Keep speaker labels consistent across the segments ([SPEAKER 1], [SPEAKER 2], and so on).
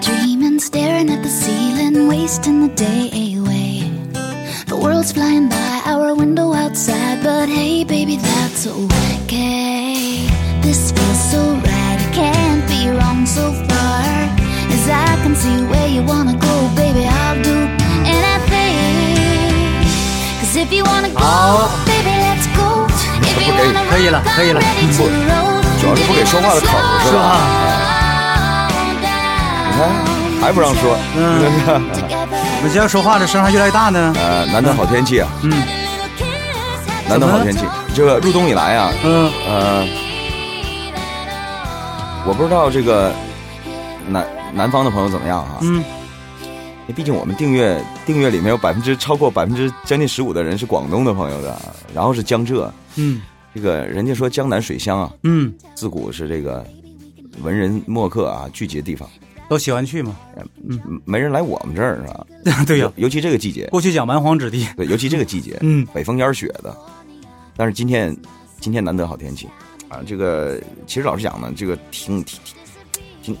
[SPEAKER 1] dreaming, staring at the ceiling, wasting the day away. The world's flying by our window outside, but hey, baby, that's okay. This feels so right, it can't be wrong so far. As I can see where you wanna go, baby, I'll do anything. Cause if you wanna go,
[SPEAKER 2] 好
[SPEAKER 1] baby, let's go. If you wanna
[SPEAKER 2] 可以了
[SPEAKER 1] rock,
[SPEAKER 2] 可以了
[SPEAKER 1] I'm ready to roll.
[SPEAKER 3] 主要是不给说话的口儿是吧？
[SPEAKER 2] 吧？
[SPEAKER 3] 你看还不让说，
[SPEAKER 2] 嗯，我们这样说话的声还越来越大呢。
[SPEAKER 3] 呃，难得好天气啊，
[SPEAKER 2] 嗯
[SPEAKER 3] 难得好天气。这个入冬以来啊，
[SPEAKER 2] 嗯，
[SPEAKER 3] 呃，我不知道这个南南方的朋友怎么样啊？
[SPEAKER 2] 嗯，
[SPEAKER 3] 毕竟我们订阅订阅里面有百分之超过百分之将近十五的人是广东的朋友的，然后是江浙，
[SPEAKER 2] 嗯
[SPEAKER 3] 这个人家说江南水乡啊，
[SPEAKER 2] 嗯，
[SPEAKER 3] 自古是这个文人墨客啊聚集的地方，
[SPEAKER 2] 都喜欢去嘛。
[SPEAKER 3] 嗯。没人来我们这儿是吧？
[SPEAKER 2] 对呀，
[SPEAKER 3] 尤其这个季节，
[SPEAKER 2] 过去讲蛮荒之地。
[SPEAKER 3] 对，尤其这个季节，
[SPEAKER 2] 嗯。
[SPEAKER 3] 北风烟雪的。但是今天今天难得好天气。啊，这个其实老实讲呢，这个挺挺挺挺，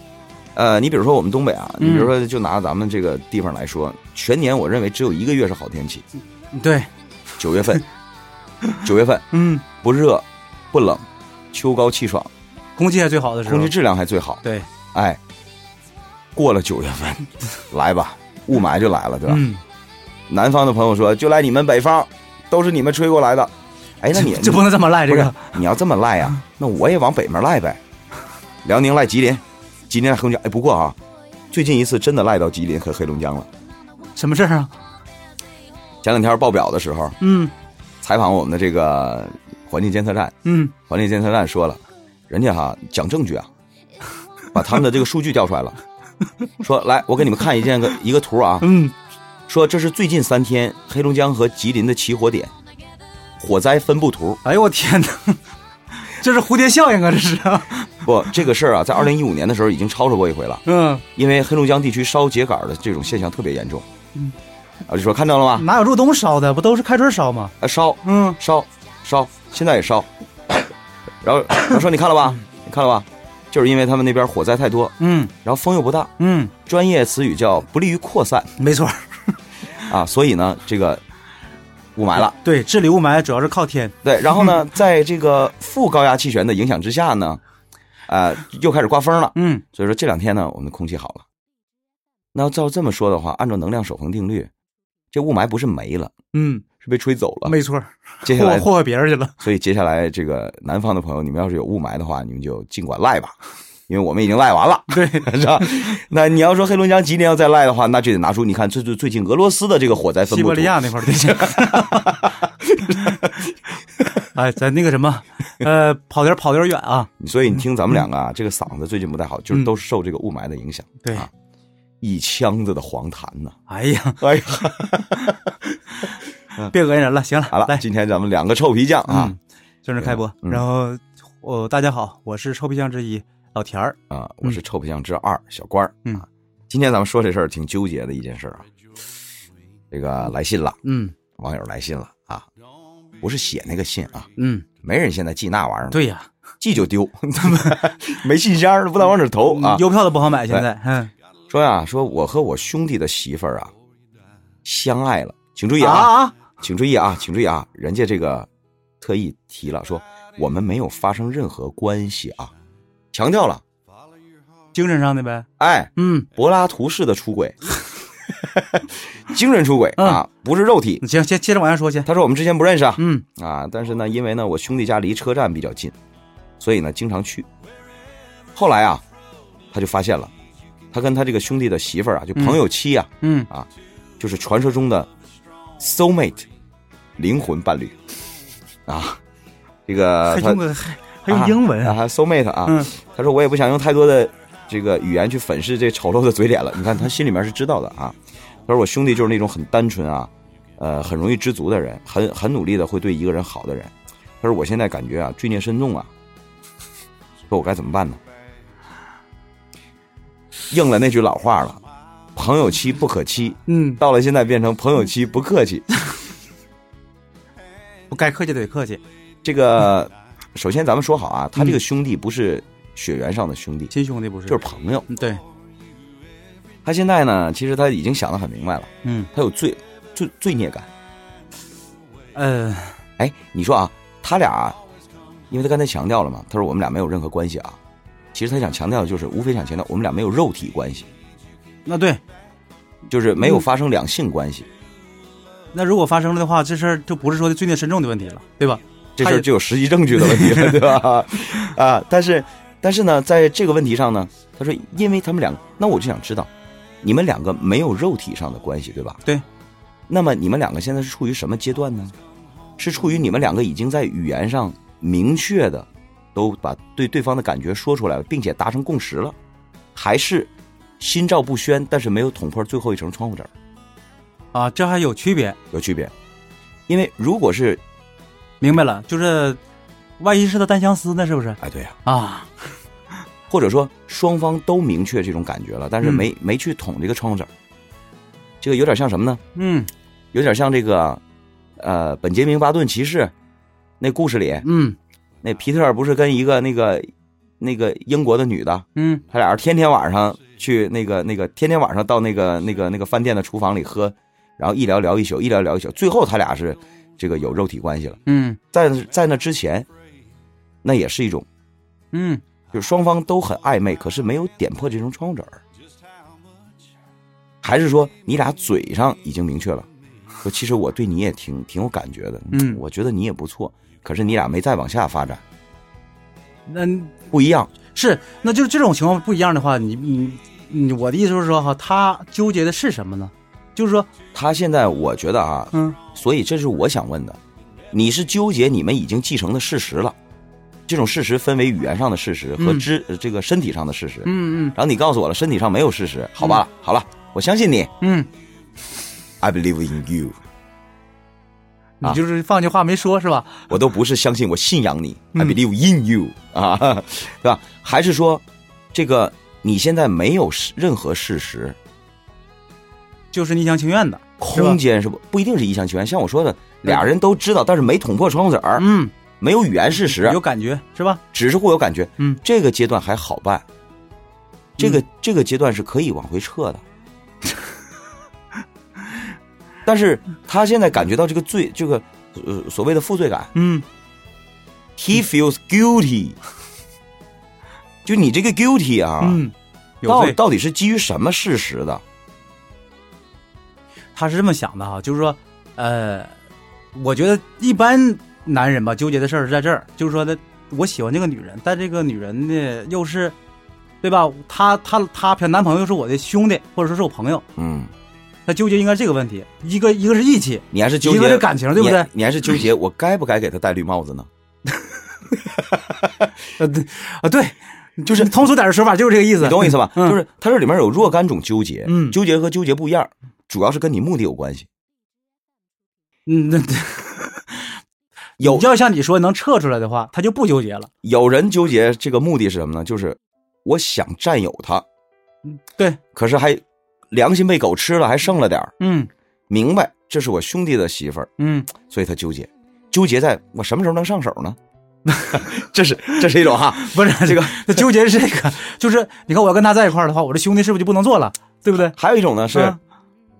[SPEAKER 3] 呃，你比如说我们东北啊，你比如说就拿咱们这个地方来说，全年我认为只有一个月是好天气，
[SPEAKER 2] 对，
[SPEAKER 3] 九月份，九月份。
[SPEAKER 2] 嗯，
[SPEAKER 3] 不热不冷，秋高气爽，
[SPEAKER 2] 空气还最好的时候。
[SPEAKER 3] 空气质量还最好。
[SPEAKER 2] 对，
[SPEAKER 3] 哎，过了九月份，来吧，雾霾就来了，对吧？
[SPEAKER 2] 嗯，
[SPEAKER 3] 南方的朋友说，就来你们北方，都是你们吹过来的。哎，那你
[SPEAKER 2] 就 不能这么赖这个。
[SPEAKER 3] 你要这么赖呀、那我也往北面赖呗。辽宁赖吉林，吉林赖黑龙江。哎，不过啊，最近一次真的赖到吉林和黑龙江了。
[SPEAKER 2] 什么事儿啊？
[SPEAKER 3] 前两天报表的时候，
[SPEAKER 2] 嗯
[SPEAKER 3] 采访我们的这个环境监测站，
[SPEAKER 2] 嗯，
[SPEAKER 3] 环境监测站说了，人家哈讲证据啊，把他们的这个数据调出来了，说来我给你们看一件个一个图啊，
[SPEAKER 2] 嗯，
[SPEAKER 3] 说这是最近三天黑龙江和吉林的起火点，火灾分布图。
[SPEAKER 2] 哎呦我天哪，这是蝴蝶效应啊！这是。
[SPEAKER 3] 不，这个事儿啊，在二零一五年的时候已经吵吵过一回了，
[SPEAKER 2] 嗯，
[SPEAKER 3] 因为黑龙江地区烧秸秆的这种现象特别严重。嗯，啊，就说看到了吗？
[SPEAKER 2] 哪有入冬烧的？不都是开春烧吗？
[SPEAKER 3] 啊，烧
[SPEAKER 2] 嗯，
[SPEAKER 3] 烧烧，现在也烧。然后他说你看了吧？你看了吧？就是因为他们那边火灾太多，
[SPEAKER 2] 嗯
[SPEAKER 3] 然后风又不大，
[SPEAKER 2] 嗯，
[SPEAKER 3] 专业词语叫不利于扩散
[SPEAKER 2] 没错。
[SPEAKER 3] 啊，所以呢，这个雾霾了。
[SPEAKER 2] 对，治理雾霾主要是靠天。
[SPEAKER 3] 对，然后呢，在这个副高压气旋的影响之下呢，呃，又开始刮风了。
[SPEAKER 2] 嗯，
[SPEAKER 3] 所以说这两天呢，我们的空气好了。那要照这么说的话，按照能量守恒定律，这雾霾不是没了，
[SPEAKER 2] 嗯，
[SPEAKER 3] 是被吹走了。
[SPEAKER 2] 没错，
[SPEAKER 3] 接下来，
[SPEAKER 2] 祸祸害别人去了。
[SPEAKER 3] 所以接下来这个南方的朋友，你们要是有雾霾的话，你们就尽管赖吧，因为我们已经赖完了，
[SPEAKER 2] 对，
[SPEAKER 3] 是吧？那你要说黑龙江、吉林要再赖的话，那就得拿出你看最最最近俄罗斯的这个火灾分布
[SPEAKER 2] 西伯利。亚那块儿对。哎，咱那个什么，呃，跑点儿跑点远啊。
[SPEAKER 3] 所以你听咱们两个啊，这个嗓子最近不太好，就是
[SPEAKER 2] 嗯
[SPEAKER 3] 都是受这个雾霾的影响。
[SPEAKER 2] 对
[SPEAKER 3] 啊，一腔子的黄痰呐。
[SPEAKER 2] 哎呀，
[SPEAKER 3] 哎呀，
[SPEAKER 2] 别恶心人了。行了，
[SPEAKER 3] 好了，
[SPEAKER 2] 来，
[SPEAKER 3] 今天咱们两个臭皮匠啊
[SPEAKER 2] 嗯，正式开播。
[SPEAKER 3] 嗯
[SPEAKER 2] 然后，我大家好，我是臭皮匠之一老田儿。
[SPEAKER 3] 啊，我是臭皮匠之二小官儿。
[SPEAKER 2] 嗯
[SPEAKER 3] 啊，今天咱们说这事儿挺纠结的一件事儿啊。这个来信了，
[SPEAKER 2] 嗯
[SPEAKER 3] 网友来信了啊，不是写那个信啊，
[SPEAKER 2] 嗯，
[SPEAKER 3] 没人现在寄那玩意儿，
[SPEAKER 2] 对呀，
[SPEAKER 3] 寄就丢，没信箱儿不知道往哪儿投啊。
[SPEAKER 2] 邮票都不好买，现在。嗯
[SPEAKER 3] 说呀，说我和我兄弟的媳妇儿啊相爱了，请注意
[SPEAKER 2] 啊
[SPEAKER 3] 啊，
[SPEAKER 2] 啊，
[SPEAKER 3] 请注意啊，请注意啊，人家这个特意提了，说我们没有发生任何关系啊，强调了，
[SPEAKER 2] 精神上的呗。
[SPEAKER 3] 哎，
[SPEAKER 2] 嗯，
[SPEAKER 3] 柏拉图式的出轨，精神出轨
[SPEAKER 2] 嗯
[SPEAKER 3] 啊，不是肉体。
[SPEAKER 2] 行，接接着往下说去。
[SPEAKER 3] 他说我们之前不认识啊，
[SPEAKER 2] 嗯
[SPEAKER 3] 啊，但是呢，因为呢我兄弟家离车站比较近，所以呢经常去。后来啊，他就发现了，他跟他这个兄弟的媳妇儿啊，就朋友妻啊，
[SPEAKER 2] 嗯啊，
[SPEAKER 3] 就是传说中的 soul mate 灵魂伴侣啊，这个他
[SPEAKER 2] 还用还还用英文
[SPEAKER 3] 啊，还 soul mate 啊，
[SPEAKER 2] 嗯
[SPEAKER 3] 他说我也不想用太多的这个语言去粉饰这丑陋的嘴脸了。你看他心里面是知道的啊。他说我兄弟就是那种很单纯啊，呃，很容易知足的人，很很努力的会对一个人好的人。他说我现在感觉啊，罪孽深重啊，说我该怎么办呢？应了那句老话了，朋友妻不可欺。
[SPEAKER 2] 嗯，
[SPEAKER 3] 到了现在变成朋友妻不客气。
[SPEAKER 2] 不该客气得客气，
[SPEAKER 3] 这个首先咱们说好啊，他这个兄弟不是血缘上的兄弟，
[SPEAKER 2] 亲兄弟不是，
[SPEAKER 3] 就是朋友。
[SPEAKER 2] 嗯对，
[SPEAKER 3] 他现在呢，其实他已经想得很明白了，
[SPEAKER 2] 嗯
[SPEAKER 3] 他有罪罪罪孽感。
[SPEAKER 2] 呃，
[SPEAKER 3] 哎，你说啊，他俩，因为他刚才强调了嘛，他说我们俩没有任何关系啊。其实他想强调的就是，无非想强调我们俩没有肉体关系，
[SPEAKER 2] 那对，
[SPEAKER 3] 就是没有发生两性关系。
[SPEAKER 2] 那如果发生了的话，这事儿就不是说罪孽深重的问题了，对吧？
[SPEAKER 3] 这事儿就有实际证据的问题了，对吧？啊，但是但是呢，在这个问题上呢，他说，因为他们两，那我就想知道，你们两个没有肉体上的关系，对吧？
[SPEAKER 2] 对。
[SPEAKER 3] 那么你们两个现在是处于什么阶段呢？是处于你们两个已经在语言上明确的都把对对方的感觉说出来了，并且达成共识了，还是心照不宣，但是没有捅破最后一层窗户纸？
[SPEAKER 2] 啊，这还有区别，
[SPEAKER 3] 有区别。因为如果是
[SPEAKER 2] 明白了，就是万一是他单相思呢，是不是？
[SPEAKER 3] 哎，对呀、
[SPEAKER 2] 啊，
[SPEAKER 3] 或者说双方都明确这种感觉了，但是
[SPEAKER 2] 嗯
[SPEAKER 3] 没、没去捅这个窗户纸，这个有点像什么呢？
[SPEAKER 2] 嗯
[SPEAKER 3] 有点像这个，呃，本杰明巴顿骑士那故事里，
[SPEAKER 2] 嗯
[SPEAKER 3] 那皮特不是跟一个那个那个英国的女的，
[SPEAKER 2] 嗯
[SPEAKER 3] 他俩人天天晚上去那个那个天天晚上到那个那个那个饭店的厨房里喝，然后一聊聊一宿，一聊聊一宿，最后他俩是这个有肉体关系了。
[SPEAKER 2] 嗯
[SPEAKER 3] 在在那之前，那也是一种，
[SPEAKER 2] 嗯，
[SPEAKER 3] 就是双方都很暧昧，可是没有点破这层窗户纸儿。还是说你俩嘴上已经明确了，说其实我对你也挺挺有感觉的，
[SPEAKER 2] 嗯
[SPEAKER 3] 我觉得你也不错，可是你俩没再往下发展，
[SPEAKER 2] 那
[SPEAKER 3] 不一样。
[SPEAKER 2] 是，那就是这种情况不一样的话，你你你，我的意思是说哈，他纠结的是什么呢？就是说，
[SPEAKER 3] 他现在我觉得啊，
[SPEAKER 2] 嗯。
[SPEAKER 3] 所以这是我想问的，你是纠结你们已经继承的事实了，这种事实分为语言上的事实和
[SPEAKER 2] 嗯。
[SPEAKER 3] 知、呃这个身体上的事实。
[SPEAKER 2] 嗯嗯。
[SPEAKER 3] 然后你告诉我了，身体上没有事实，好吧，好了，我相信你。
[SPEAKER 2] 嗯
[SPEAKER 3] ，，I believe in you，
[SPEAKER 2] 你就是放句话没说是吧？
[SPEAKER 3] 我都不是相信，我信仰你、i
[SPEAKER 2] 嗯
[SPEAKER 3] believe in you 啊，对吧？还是说，这个你现在没有事任何事实，
[SPEAKER 2] 就是一厢情愿的，
[SPEAKER 3] 空间是不不一定是一厢情愿，像我说的，俩人都知道，但是没捅破窗户纸儿，
[SPEAKER 2] 嗯，
[SPEAKER 3] 没有语言事实，
[SPEAKER 2] 有感觉是吧？
[SPEAKER 3] 只是互有感觉，
[SPEAKER 2] 嗯，
[SPEAKER 3] 这个阶段还好办，这个、这个阶段是可以往回撤的。但是他现在感觉到这个罪，这个呃所谓的负罪感
[SPEAKER 2] 嗯
[SPEAKER 3] ，he feels guilty。就你这个 guilty 啊，
[SPEAKER 2] 嗯。
[SPEAKER 3] 到到底是基于什么事实的？
[SPEAKER 2] 他是这么想的哈，就是说，呃，我觉得一般男人吧纠结的事儿是在这儿，就是说的，我喜欢这个女人，但这个女人呢又是，对吧？她她她她男朋友是我的兄弟，或者说是我朋友，
[SPEAKER 3] 嗯，
[SPEAKER 2] 他纠结应该这个问题，一个一个是义气，
[SPEAKER 3] 你还是纠结
[SPEAKER 2] 一个是感情，对不对
[SPEAKER 3] 你？你还是纠结我该不该给他戴绿帽子呢？
[SPEAKER 2] 呃对啊对，就是通俗点的说法就是这个意思，
[SPEAKER 3] 你懂我意思吧？
[SPEAKER 2] 嗯
[SPEAKER 3] 就是它这里面有若干种纠结，
[SPEAKER 2] 嗯
[SPEAKER 3] 纠结和纠结不一样，主要是跟你目的有关系。
[SPEAKER 2] 嗯，那对
[SPEAKER 3] 有
[SPEAKER 2] 要像你说能撤出来的话，他就不纠结了。
[SPEAKER 3] 有人纠结这个目的是什么呢？就是我想占有他，嗯
[SPEAKER 2] 对，
[SPEAKER 3] 可是还良心被狗吃了，还剩了点儿。
[SPEAKER 2] 嗯。
[SPEAKER 3] 明白这是我兄弟的媳妇儿，
[SPEAKER 2] 嗯，
[SPEAKER 3] 所以他纠结，纠结在我什么时候能上手呢？这是这是一种哈，
[SPEAKER 2] 不是这个，他纠结是这个，就是你看我要跟他在一块儿的话，我这兄弟是不是就不能做了，对不对？
[SPEAKER 3] 还有一种呢是，
[SPEAKER 2] 嗯。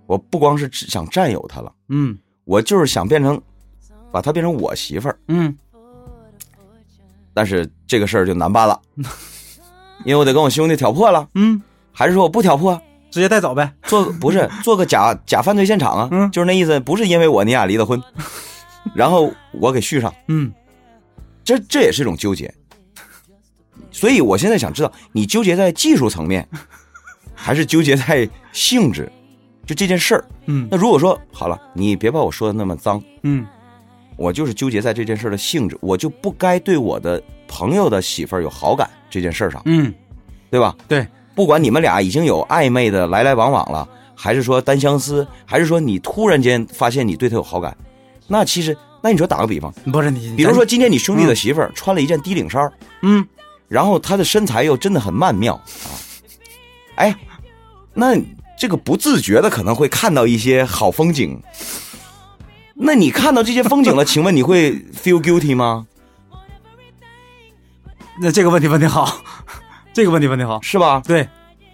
[SPEAKER 3] 我不光是想占有他了，
[SPEAKER 2] 嗯。
[SPEAKER 3] 我就是想变成把他变成我媳妇儿，
[SPEAKER 2] 嗯。
[SPEAKER 3] 但是这个事儿就难办了，因为我得跟我兄弟挑破了，
[SPEAKER 2] 嗯，
[SPEAKER 3] 还是说我不挑破？
[SPEAKER 2] 直接带走呗。
[SPEAKER 3] 做不是 做个假假犯罪现场啊，
[SPEAKER 2] 嗯
[SPEAKER 3] 就是那意思，不是因为我你俩离的婚，然后我给续上，
[SPEAKER 2] 嗯
[SPEAKER 3] 这这也是一种纠结。所以我现在想知道，你纠结在技术层面，还是纠结在性质？就这件事儿。
[SPEAKER 2] 嗯
[SPEAKER 3] 那如果说好了，你别把我说的那么脏，
[SPEAKER 2] 嗯
[SPEAKER 3] 我就是纠结在这件事的性质，我就不该对我的朋友的媳妇儿有好感这件事上，
[SPEAKER 2] 嗯，
[SPEAKER 3] 对吧？
[SPEAKER 2] 对，
[SPEAKER 3] 不管你们俩已经有暧昧的来来往往了，还是说单相思，还是说你突然间发现你对他有好感？那其实，那你说打个比方，
[SPEAKER 2] 不是你，
[SPEAKER 3] 比如说今天你兄弟的媳妇儿穿了一件低领衫
[SPEAKER 2] 嗯，
[SPEAKER 3] 然后她的身材又真的很曼妙啊，哎，那这个不自觉的可能会看到一些好风景。那你看到这些风景了，请问你会 feel guilty 吗？
[SPEAKER 2] 那这个问题问的好，这个问题问的好，
[SPEAKER 3] 是吧？
[SPEAKER 2] 对，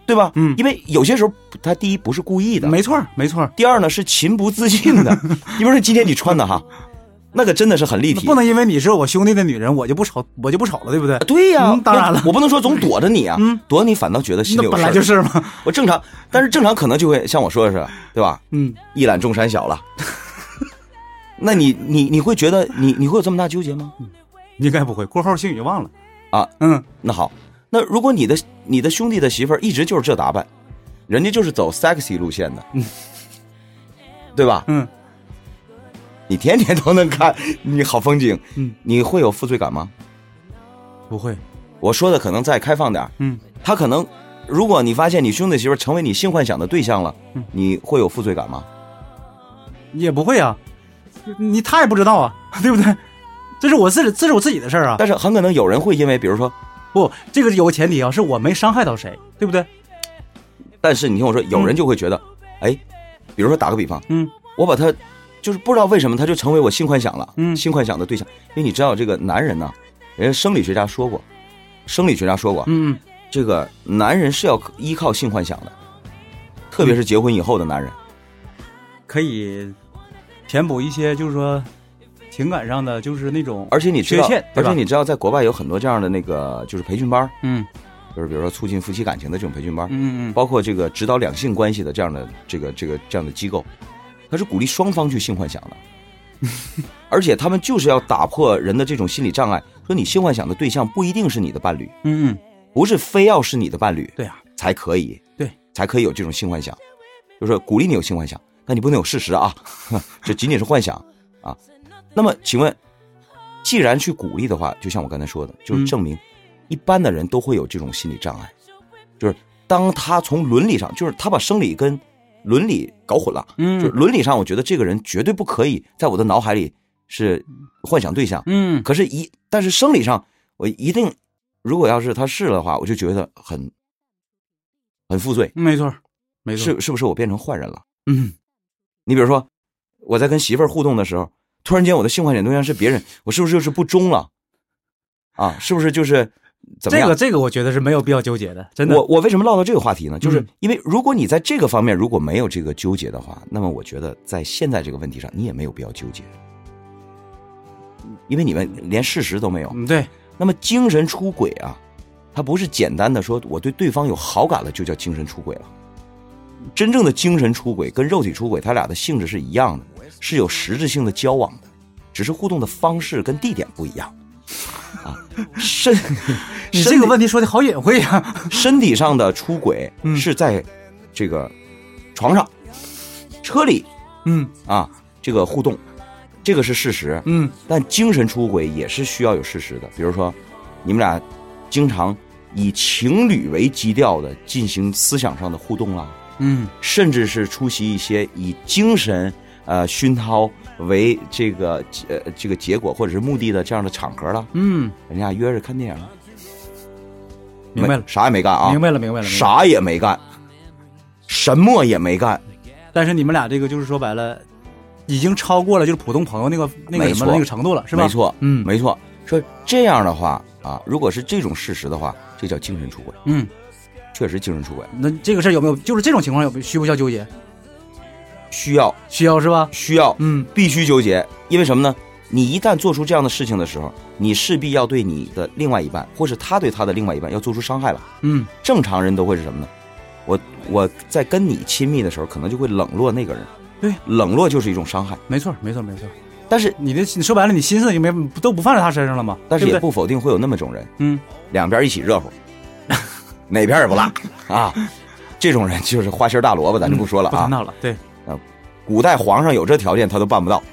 [SPEAKER 3] 对吧？
[SPEAKER 2] 嗯
[SPEAKER 3] 因为有些时候他第一不是故意的，
[SPEAKER 2] 没错没错，
[SPEAKER 3] 第二呢是情不自禁的。你比如说今天你穿的哈，那个真的是很立体。
[SPEAKER 2] 不能因为你是我兄弟的女人，我就不瞅我就不瞅了，对不对？
[SPEAKER 3] 对呀、
[SPEAKER 2] 嗯当然了
[SPEAKER 3] 我不能说总躲着你啊，
[SPEAKER 2] 嗯
[SPEAKER 3] 躲你反倒觉得心里有事儿
[SPEAKER 2] 本来就是嘛，
[SPEAKER 3] 我正常，但是正常可能就会像我说的是，对吧？
[SPEAKER 2] 嗯，
[SPEAKER 3] 一览众山小了。那你你你会觉得你你会有这么大纠结吗？
[SPEAKER 2] 应该不会，过后星宇忘了
[SPEAKER 3] 啊，
[SPEAKER 2] 嗯，
[SPEAKER 3] 那好，那如果你的你的兄弟的媳妇儿一直就是这打扮，人家就是走 sexy 路线的，嗯对吧？
[SPEAKER 2] 嗯，
[SPEAKER 3] 你天天都能看你好风景，
[SPEAKER 2] 嗯，
[SPEAKER 3] 你会有负罪感吗？
[SPEAKER 2] 不会，
[SPEAKER 3] 我说的可能再开放点儿
[SPEAKER 2] 嗯，
[SPEAKER 3] 他可能，如果你发现你兄弟媳妇儿成为你性幻想的对象了，
[SPEAKER 2] 嗯
[SPEAKER 3] 你会有负罪感吗？
[SPEAKER 2] 也不会啊，你他也不知道啊，对不对？这是我自己，这是我自己的事儿啊。
[SPEAKER 3] 但是很可能有人会因为，比如说，
[SPEAKER 2] 不，这个有个前提啊，是我没伤害到谁，对不对？
[SPEAKER 3] 但是你听我说，有人就会觉得，哎，比如说打个比方，
[SPEAKER 2] 嗯。
[SPEAKER 3] 我把他就是不知道为什么他就成为我性幻想了，
[SPEAKER 2] 嗯。
[SPEAKER 3] 性幻想的对象，因为你知道这个男人呢，人家生理学家说过，生理学家说过，
[SPEAKER 2] 嗯嗯，
[SPEAKER 3] 这个男人是要依靠性幻想的，特别是结婚以后的男人，
[SPEAKER 2] 可以填补一些，就是说情感上的，就是那种，
[SPEAKER 3] 而且你知道
[SPEAKER 2] 缺陷，
[SPEAKER 3] 而且你知道，在国外有很多这样的那个就是培训班，
[SPEAKER 2] 嗯。
[SPEAKER 3] 就是比如说促进夫妻感情的这种培训班，
[SPEAKER 2] 嗯嗯
[SPEAKER 3] 包括这个指导两性关系的这样的这个这个这样的机构，它是鼓励双方去性幻想的，而且他们就是要打破人的这种心理障碍，说你性幻想的对象不一定是你的伴侣，
[SPEAKER 2] 嗯嗯，
[SPEAKER 3] 不是非要是你的伴侣
[SPEAKER 2] 对啊，
[SPEAKER 3] 才可以，
[SPEAKER 2] 对，
[SPEAKER 3] 才可以有这种性幻想，就是鼓励你有性幻想，但你不能有事实啊，这仅仅是幻想啊。那么请问，既然去鼓励的话，就像我刚才说的，就是
[SPEAKER 2] 嗯。
[SPEAKER 3] 证明一般的人都会有这种心理障碍，就是当他从伦理上，就是他把生理跟伦理搞混了，
[SPEAKER 2] 嗯。
[SPEAKER 3] 就是伦理上，我觉得这个人绝对不可以在我的脑海里是幻想对象，
[SPEAKER 2] 嗯，
[SPEAKER 3] 可是一，但是生理上我一定，如果要是他是的话，我就觉得很很负罪，
[SPEAKER 2] 没错，没错，
[SPEAKER 3] 是是不是我变成坏人了？
[SPEAKER 2] 嗯，
[SPEAKER 3] 你比如说，我在跟媳妇儿互动的时候，突然间我的性幻想对象是别人，我是不是就是不忠了？啊，是不是就是怎么样？
[SPEAKER 2] 这个这个我觉得是没有必要纠结的，真的。
[SPEAKER 3] 我我为什么唠到这个话题呢？就是
[SPEAKER 2] 嗯
[SPEAKER 3] 因为如果你在这个方面如果没有这个纠结的话，那么我觉得在现在这个问题上，你也没有必要纠结，因为你们连事实都没有。
[SPEAKER 2] 嗯对，
[SPEAKER 3] 那么精神出轨啊，它不是简单的说我对对方有好感了就叫精神出轨了。真正的精神出轨跟肉体出轨，它俩的性质是一样的，是有实质性的交往的，只是互动的方式跟地点不一样。啊，身
[SPEAKER 2] 你这个问题说的好隐晦呀。
[SPEAKER 3] 身体上的出轨
[SPEAKER 2] 嗯
[SPEAKER 3] 是在这个床上、车里
[SPEAKER 2] 嗯
[SPEAKER 3] 啊这个互动，这个是事实。
[SPEAKER 2] 嗯
[SPEAKER 3] 但精神出轨也是需要有事实的，比如说，你们俩经常以情侣为基调的进行思想上的互动啦，
[SPEAKER 2] 嗯。
[SPEAKER 3] 甚至是出席一些以精神呃熏陶为这个呃这个结果或者是目的的这样的场合了，
[SPEAKER 2] 嗯，
[SPEAKER 3] 人家约着看电影了，
[SPEAKER 2] 明白了，
[SPEAKER 3] 啥也没干啊，
[SPEAKER 2] 明白了，明白了。明白了？
[SPEAKER 3] 啥也没干，什么也没干，
[SPEAKER 2] 但是你们俩这个就是说白了，已经超过了就是普通朋友那个那个什么那个程度了，是吧？
[SPEAKER 3] 没错，
[SPEAKER 2] 嗯。
[SPEAKER 3] 没错。说这样的话啊，如果是这种事实的话，这叫精神出轨，
[SPEAKER 2] 嗯，
[SPEAKER 3] 确实精神出轨，
[SPEAKER 2] 那这个事儿有没有就是这种情况有需不需要纠结？
[SPEAKER 3] 需要
[SPEAKER 2] 需要是吧？
[SPEAKER 3] 需要
[SPEAKER 2] 嗯
[SPEAKER 3] 必须纠结，因为什么呢？你一旦做出这样的事情的时候，你势必要对你的另外一半，或是他对他的另外一半要做出伤害了。
[SPEAKER 2] 嗯
[SPEAKER 3] 正常人都会是什么呢？我我在跟你亲密的时候，可能就会冷落那个人。
[SPEAKER 2] 对，
[SPEAKER 3] 冷落就是一种伤害。
[SPEAKER 2] 没错没错没错。
[SPEAKER 3] 但是
[SPEAKER 2] 你的你说白了，你心思就没都不放在他身上了吗？
[SPEAKER 3] 但是也
[SPEAKER 2] 不
[SPEAKER 3] 否定会有那么种人，
[SPEAKER 2] 嗯
[SPEAKER 3] 两边一起热乎，哪边也不落 啊。这种人就是花心大萝卜，咱就不说了啊。
[SPEAKER 2] 了，对，
[SPEAKER 3] 古代皇上有这条件，他都办不到。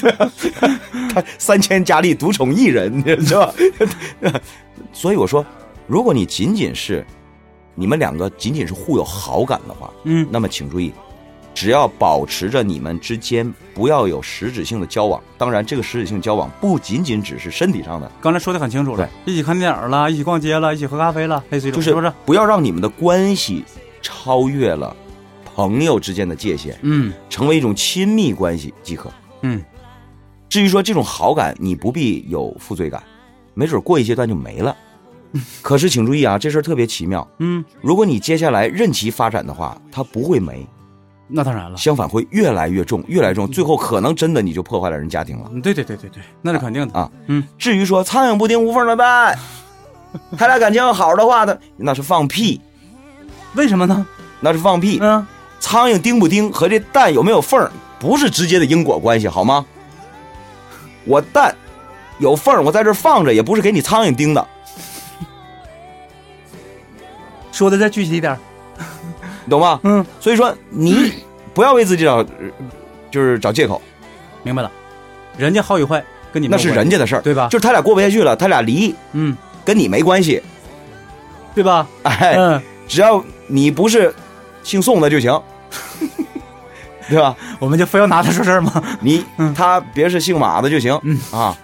[SPEAKER 3] 对啊，他三千佳丽独宠一人，你知道吧？所以我说，如果你仅仅是你们两个仅仅是互有好感的话，
[SPEAKER 2] 嗯
[SPEAKER 3] 那么请注意，只要保持着你们之间不要有实质性的交往，当然这个实质性交往不仅仅只是身体上的，
[SPEAKER 2] 刚才说的很清楚了，一起看电影了，一起逛街了，一起喝咖啡了，类似于这
[SPEAKER 3] 就是
[SPEAKER 2] 不是？
[SPEAKER 3] 不要让你们的关系超越了朋友之间的界限，
[SPEAKER 2] 嗯
[SPEAKER 3] 成为一种亲密关系即可。
[SPEAKER 2] 嗯，
[SPEAKER 3] 至于说这种好感，你不必有负罪感，没准过一阶段就没了。可是请注意啊，这事儿特别奇妙。
[SPEAKER 2] 嗯，
[SPEAKER 3] 如果你接下来任其发展的话，它不会没，
[SPEAKER 2] 那当然了。
[SPEAKER 3] 相反会越来越重，越来越重，最后可能真的你就破坏了人家庭了。
[SPEAKER 2] 嗯对对对对对，那是肯定的
[SPEAKER 3] 啊。
[SPEAKER 2] 嗯，
[SPEAKER 3] 至于说苍蝇不叮无缝的蛋，他俩感情好的话呢，那是放屁，
[SPEAKER 2] 为什么呢？
[SPEAKER 3] 那是放屁。
[SPEAKER 2] 嗯，
[SPEAKER 3] 苍蝇叮不叮和这蛋有没有缝儿不是直接的因果关系，好吗？我蛋有缝儿，我在这放着，也不是给你苍蝇叮的，
[SPEAKER 2] 说的再具体一点儿。
[SPEAKER 3] 你懂吗？
[SPEAKER 2] 嗯，
[SPEAKER 3] 所以说你不要为自己找，就是找借口，
[SPEAKER 2] 明白了，人家好与坏跟你
[SPEAKER 3] 那是人家的事儿，
[SPEAKER 2] 对吧？
[SPEAKER 3] 就是他俩过不下去了，他俩离，
[SPEAKER 2] 嗯，
[SPEAKER 3] 跟你没关系。
[SPEAKER 2] 对吧？
[SPEAKER 3] 哎，
[SPEAKER 2] 嗯，
[SPEAKER 3] 只要你不是姓宋的就行，对吧？
[SPEAKER 2] 我们就非要拿他说事儿吗？
[SPEAKER 3] 你
[SPEAKER 2] 嗯
[SPEAKER 3] 他别是姓马的就行，
[SPEAKER 2] 嗯
[SPEAKER 3] 啊，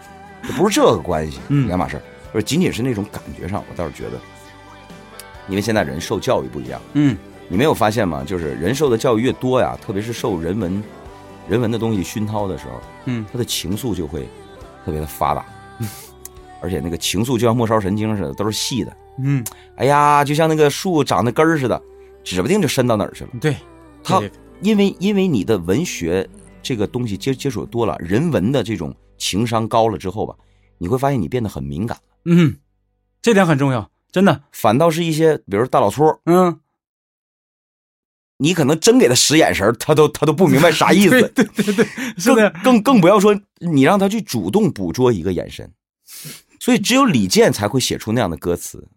[SPEAKER 3] 不是这个关系，
[SPEAKER 2] 嗯
[SPEAKER 3] 两码事儿。不是仅仅是那种感觉上，我倒是觉得，因为现在人受教育不一样，
[SPEAKER 2] 嗯，
[SPEAKER 3] 你没有发现吗？就是人受的教育越多呀，特别是受人文人文的东西熏陶的时候，
[SPEAKER 2] 嗯，
[SPEAKER 3] 他的情愫就会特别的发达，嗯而且那个情愫就像末梢神经似的，都是细的。
[SPEAKER 2] 嗯，
[SPEAKER 3] 哎呀，就像那个树长的根儿似的，指不定就伸到哪儿去了。
[SPEAKER 2] 对，
[SPEAKER 3] 他因为因为你的文学这个东西接接触多了，人文的这种情商高了之后吧，你会发现你变得很敏感了，
[SPEAKER 2] 嗯，这点很重要，真的。
[SPEAKER 3] 反倒是一些比如说大老粗，
[SPEAKER 2] 嗯，
[SPEAKER 3] 你可能真给他使眼神儿，他都他都不明白啥意思。
[SPEAKER 2] 对对对对，是
[SPEAKER 3] 更
[SPEAKER 2] 的，
[SPEAKER 3] 更更不要说你让他去主动捕捉一个眼神，所以只有李健才会写出那样的歌词，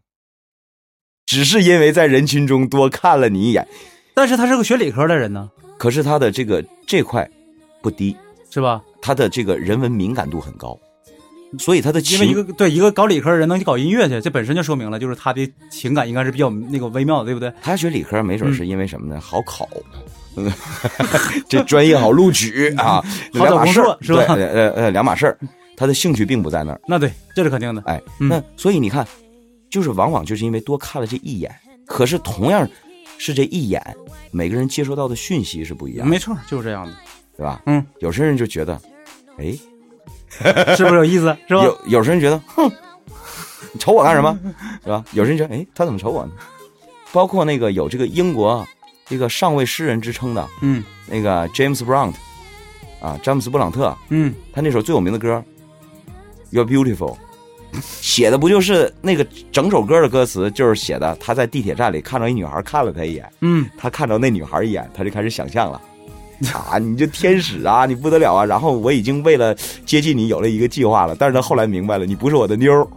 [SPEAKER 3] 只是因为在人群中多看了你一眼。
[SPEAKER 2] 但是他是个学理科的人呢，
[SPEAKER 3] 可是他的这个这块不低，
[SPEAKER 2] 是吧？
[SPEAKER 3] 他的这个人文敏感度很高，所以他的
[SPEAKER 2] 因为一个对一个搞理科的人能去搞音乐去，这本身就说明了，就是他的情感应该是比较那个微妙的，对不对？
[SPEAKER 3] 他学理科没准
[SPEAKER 2] 嗯
[SPEAKER 3] 是因为什么呢？好考，嗯 这专业好录取啊，
[SPEAKER 2] 好找工
[SPEAKER 3] 两码事儿
[SPEAKER 2] 作是吧
[SPEAKER 3] 对，呃呃，两码事儿。他的兴趣并不在那儿，
[SPEAKER 2] 那对，这是肯定的。
[SPEAKER 3] 哎，
[SPEAKER 2] 嗯
[SPEAKER 3] 那所以你看，就是往往就是因为多看了这一眼，可是同样是这一眼，每个人接收到的讯息是不一样的，
[SPEAKER 2] 没错，就是这样的，
[SPEAKER 3] 对吧？
[SPEAKER 2] 嗯，
[SPEAKER 3] 有些人就觉得，哎，
[SPEAKER 2] 是不是有意思？是吧？
[SPEAKER 3] 有有些人觉得，哼，你瞅我干什么？是吧？有些人觉得，哎，他怎么瞅我呢？包括那个有这个英国这个上位诗人之称的
[SPEAKER 2] 嗯
[SPEAKER 3] 那个 James Brown，啊，詹姆斯布朗特，
[SPEAKER 2] 嗯，
[SPEAKER 3] 他那首最有名的歌《You're Beautiful 》，写的不就是那个整首歌的歌词，就是写的他在地铁站里看到一女孩看了他一眼，
[SPEAKER 2] 嗯，
[SPEAKER 3] 他看到那女孩一眼，他就开始想象了。啊，你这天使啊，你不得了啊！然后我已经为了接近你有了一个计划了，但是他后来明白了，你不是我的妞儿，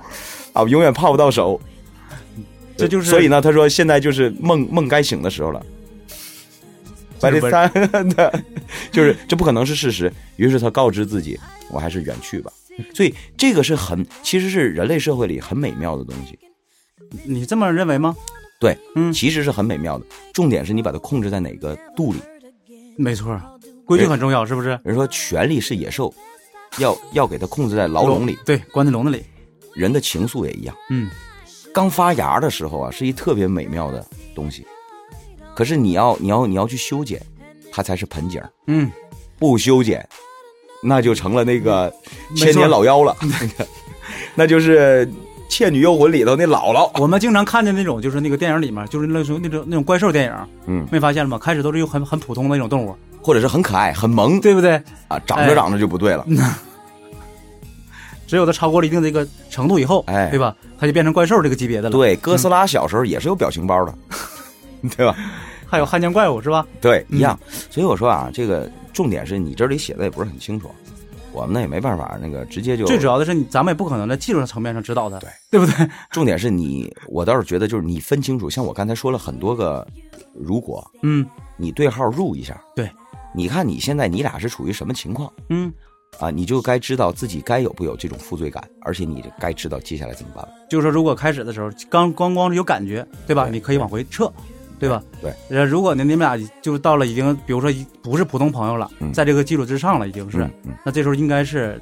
[SPEAKER 3] 啊，我永远泡不到手。
[SPEAKER 2] 这就是
[SPEAKER 3] 所以呢，他说现在就是梦梦该醒的时候了。把这
[SPEAKER 2] 这
[SPEAKER 3] 三 的，就是这不可能是事实。于是他告知自己，我还是远去吧。所以这个是很，其实是人类社会里很美妙的东西。
[SPEAKER 2] 你这么认为吗？
[SPEAKER 3] 对，
[SPEAKER 2] 嗯
[SPEAKER 3] 其实是很美妙的。重点是你把它控制在哪个度里。
[SPEAKER 2] 没错，规矩很重要，是不是？
[SPEAKER 3] 人说权力是野兽，要要给它控制在牢笼里。
[SPEAKER 2] 对，关在笼子里。
[SPEAKER 3] 人的情愫也一样。
[SPEAKER 2] 嗯，
[SPEAKER 3] 刚发芽的时候啊，是一特别美妙的东西，可是你要你要你要去修剪，它才是盆景。
[SPEAKER 2] 嗯，
[SPEAKER 3] 不修剪，那就成了那个千年老妖了，那个那就是《倩女幽魂》里头那姥姥。
[SPEAKER 2] 我们经常看见那种，就是那个电影里面，就是那种那种那种怪兽电影，
[SPEAKER 3] 嗯，
[SPEAKER 2] 没发现了吗？开始都是有很很普通的那种动物，
[SPEAKER 3] 或者是很可爱、很萌
[SPEAKER 2] 对不对？
[SPEAKER 3] 啊，长着长着就不对了。
[SPEAKER 2] 只有它超过了一定的一个程度以后，
[SPEAKER 3] 哎
[SPEAKER 2] 对吧？它就变成怪兽这个级别的了。，
[SPEAKER 3] 对，哥斯拉小时候也是有表情包的，对吧？
[SPEAKER 2] 还有汉江怪物是吧？
[SPEAKER 3] 对，
[SPEAKER 2] 嗯
[SPEAKER 3] 一样。所以我说啊，这个重点是你这里写的也不是很清楚，我们那也没办法，那个直接就
[SPEAKER 2] 最主要的是你，咱们也不可能在技术层面上指导他，
[SPEAKER 3] 对
[SPEAKER 2] 对不对？
[SPEAKER 3] 重点是你，我倒是觉得就是你分清楚，像我刚才说了很多个，如果
[SPEAKER 2] 嗯
[SPEAKER 3] 你对号入一下，
[SPEAKER 2] 对，
[SPEAKER 3] 你看你现在你俩是处于什么情况？
[SPEAKER 2] 嗯
[SPEAKER 3] 啊，你就该知道自己该有不有这种负罪感，而且你该知道接下来怎么办了。
[SPEAKER 2] 就是说，如果开始的时候刚光光有感觉，对吧？
[SPEAKER 3] 对
[SPEAKER 2] 你可以往回撤，对吧？
[SPEAKER 3] 对。
[SPEAKER 2] 呃，如果呢，你们俩就是到了已经，比如说不是普通朋友了，
[SPEAKER 3] 嗯
[SPEAKER 2] 在这个基础之上了，已经是，那这时候应该是，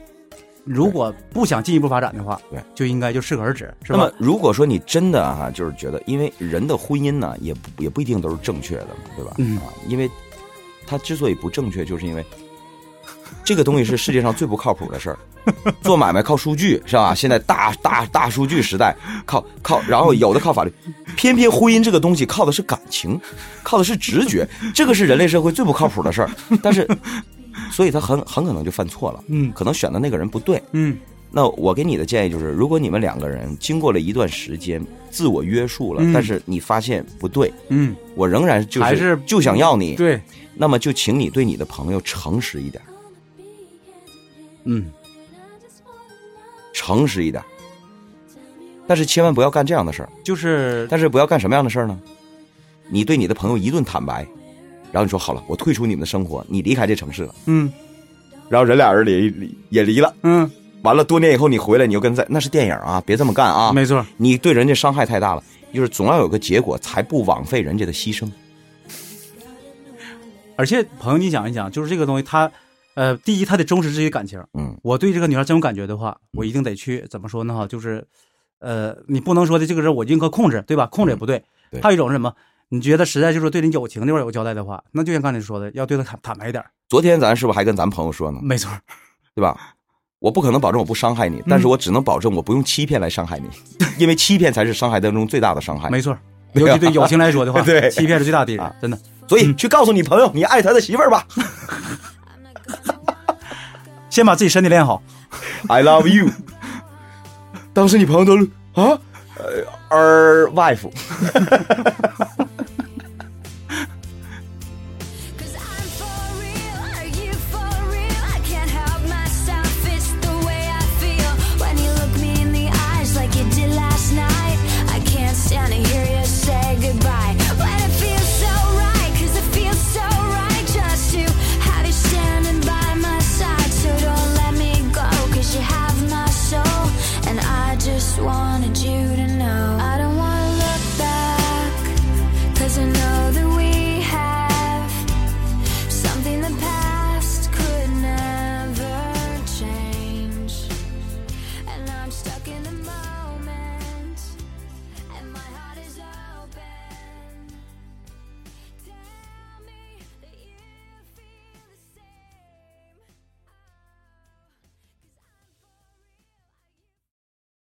[SPEAKER 2] 如果不想进一步发展的话，
[SPEAKER 3] 对，
[SPEAKER 2] 就应该就适可而止，是吧？
[SPEAKER 3] 那么，如果说你真的哈、就是觉得，因为人的婚姻呢，也不也不一定都是正确的，对吧？
[SPEAKER 2] 嗯
[SPEAKER 3] 啊，因为它之所以不正确，就是因为这个东西是世界上最不靠谱的事儿。做买卖靠数据是吧？现在大大大数据时代，靠靠，然后有的靠法律，偏偏婚姻这个东西靠的是感情，靠的是直觉，这个是人类社会最不靠谱的事儿。但是，所以他很很可能就犯错了，
[SPEAKER 2] 嗯
[SPEAKER 3] 可能选的那个人不对。
[SPEAKER 2] 嗯
[SPEAKER 3] 那我给你的建议就是，如果你们两个人经过了一段时间自我约束了，
[SPEAKER 2] 嗯
[SPEAKER 3] 但是你发现不对，
[SPEAKER 2] 嗯，
[SPEAKER 3] 我仍然就是
[SPEAKER 2] 还是
[SPEAKER 3] 就想要你，
[SPEAKER 2] 对，
[SPEAKER 3] 那么就请你对你的朋友诚实一点，
[SPEAKER 2] 嗯
[SPEAKER 3] 诚实一点。但是千万不要干这样的事儿。
[SPEAKER 2] 就是
[SPEAKER 3] 但是不要干什么样的事儿呢？你对你的朋友一顿坦白，然后你说好了，我退出你们的生活，你离开这城市了，
[SPEAKER 2] 嗯
[SPEAKER 3] 然后人俩人离离也离了，
[SPEAKER 2] 嗯，
[SPEAKER 3] 完了多年以后你回来，你又跟在那是电影啊，别这么干啊！
[SPEAKER 2] 没错，
[SPEAKER 3] 你对人家伤害太大了，就是总要有个结果，才不枉费人家的牺牲。
[SPEAKER 2] 而且朋友，你想一想，就是这个东西，它，呃，第一，他得忠实自己感情。
[SPEAKER 3] 嗯
[SPEAKER 2] 我对这个女孩真有感觉的话，我一定得去怎么说呢？哈，就是，呃，你不能说的这个人我宁可控制，对吧？控制也不对。
[SPEAKER 3] 嗯对
[SPEAKER 2] 还有一种是什么？你觉得实在就是对你友情这块有交代的话，那就像刚才说的，要对他坦坦白一点。
[SPEAKER 3] 昨天咱是不是还跟咱朋友说呢？
[SPEAKER 2] 没错，
[SPEAKER 3] 对吧？我不可能保证我不伤害你，但是我只能保证我不用欺骗来伤害你，因为欺骗才是伤害当中最大的伤害。
[SPEAKER 2] 没错。尤其对友情来说的话，
[SPEAKER 3] 对
[SPEAKER 2] 欺骗是最大的敌人
[SPEAKER 3] 啊，
[SPEAKER 2] 真的。
[SPEAKER 3] 所以去告诉你朋友，你爱他的媳妇儿吧。
[SPEAKER 2] 先把自己身体练好。
[SPEAKER 3] I love you。当时你朋友都啊，呃，儿 wife。